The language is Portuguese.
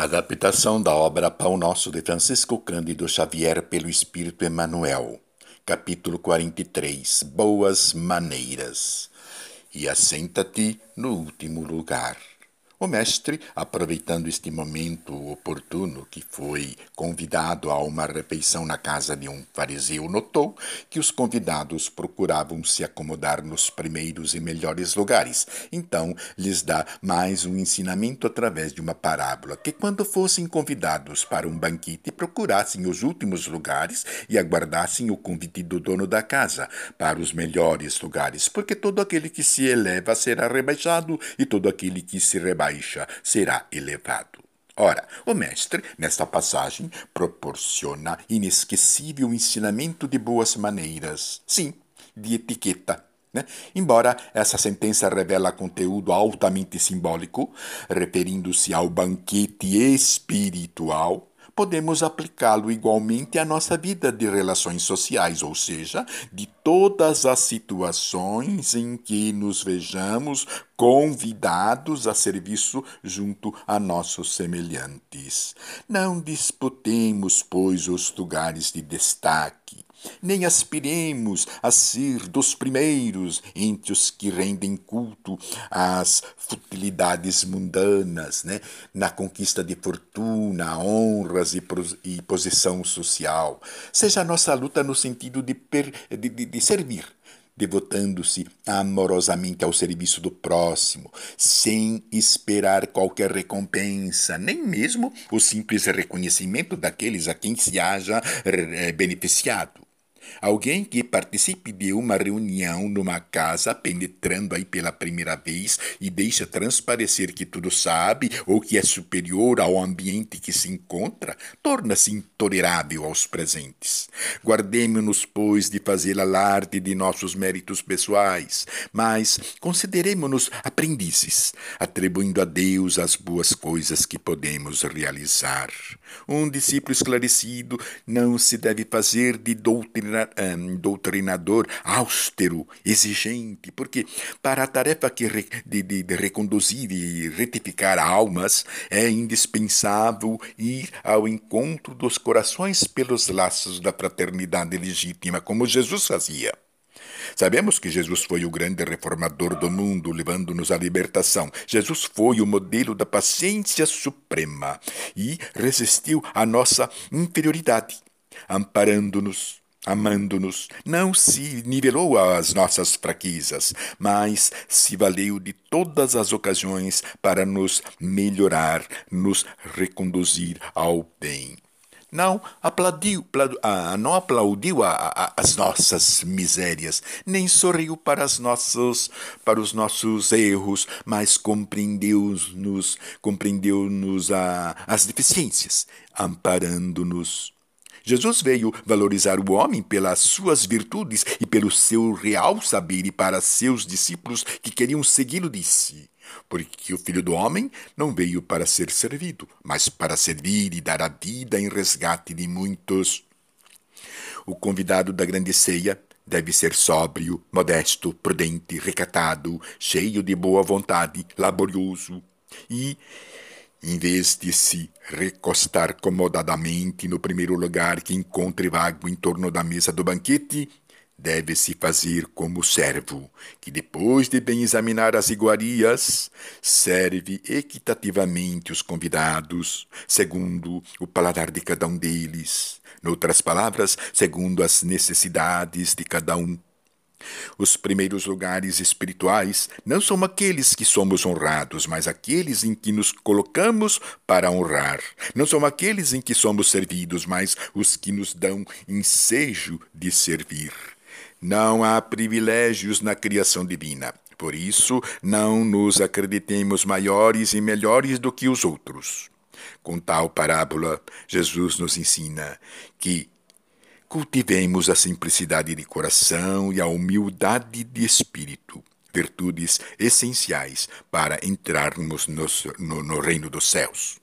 Adaptação da obra Pão Nosso de Francisco Cândido Xavier pelo Espírito Emmanuel. Capítulo 43 Boas Maneiras. E assenta-te no último lugar. O mestre, aproveitando este momento oportuno que foi convidado a uma refeição na casa de um fariseu, notou que os convidados procuravam se acomodar nos primeiros e melhores lugares. Então, lhes dá mais um ensinamento através de uma parábola, que quando fossem convidados para um banquete, procurassem os últimos lugares e aguardassem o convite do dono da casa para os melhores lugares, porque todo aquele que se eleva será rebaixado e todo aquele que se rebaixa baixa será elevado. Ora, o mestre, nesta passagem, proporciona inesquecível ensinamento de boas maneiras, sim, de etiqueta. Né? Embora essa sentença revela conteúdo altamente simbólico, referindo-se ao banquete espiritual, podemos aplicá-lo igualmente à nossa vida de relações sociais, ou seja, de todas as situações em que nos vejamos convidados a serviço junto a nossos semelhantes. Não disputemos, pois, os lugares de destaque nem aspiremos a ser dos primeiros entre os que rendem culto às futilidades mundanas, né? na conquista de fortuna, honras e, posição social. Seja a nossa luta no sentido de, per, de, de, servir, devotando-se amorosamente ao serviço do próximo, sem esperar qualquer recompensa, nem mesmo o simples reconhecimento daqueles a quem se haja eh, beneficiado. Alguém que participe de uma reunião numa casa, penetrando aí pela primeira vez e deixa transparecer que tudo sabe ou que é superior ao ambiente que se encontra, torna-se intolerável aos presentes. Guardemos-nos, pois, de fazer alarde de nossos méritos pessoais, mas consideremos-nos aprendizes, atribuindo a Deus as boas coisas que podemos realizar. Um discípulo esclarecido não se deve fazer de doutrina um, doutrinador austero, exigente, porque para a tarefa que re, de, de, de reconduzir e retificar almas é indispensável ir ao encontro dos corações pelos laços da fraternidade legítima, como Jesus fazia. Sabemos que Jesus foi o grande reformador do mundo, levando-nos à libertação. Jesus foi o modelo da paciência suprema e resistiu à nossa inferioridade, amparando-nos amando-nos, não se nivelou às nossas fraquezas, mas se valeu de todas as ocasiões para nos melhorar, nos reconduzir ao bem. Não aplaudiu, ah, não aplaudiu a, a, as nossas misérias, nem sorriu para, as nossos, para os nossos erros, mas compreendeu-nos, compreendeu-nos as deficiências, amparando-nos Jesus veio valorizar o homem pelas suas virtudes e pelo seu real saber, e para seus discípulos que queriam segui-lo, disse: Porque o filho do homem não veio para ser servido, mas para servir e dar a vida em resgate de muitos. O convidado da grande ceia deve ser sóbrio, modesto, prudente, recatado, cheio de boa vontade, laborioso e em vez de se recostar comodadamente no primeiro lugar que encontre vago em torno da mesa do banquete, deve-se fazer como servo, que depois de bem examinar as iguarias, serve equitativamente os convidados, segundo o paladar de cada um deles, noutras palavras, segundo as necessidades de cada um. Os primeiros lugares espirituais não são aqueles que somos honrados, mas aqueles em que nos colocamos para honrar. Não são aqueles em que somos servidos, mas os que nos dão ensejo de servir. Não há privilégios na criação divina. Por isso, não nos acreditemos maiores e melhores do que os outros. Com tal parábola, Jesus nos ensina que Cultivemos a simplicidade de coração e a humildade de espírito, virtudes essenciais para entrarmos no, no, no reino dos céus.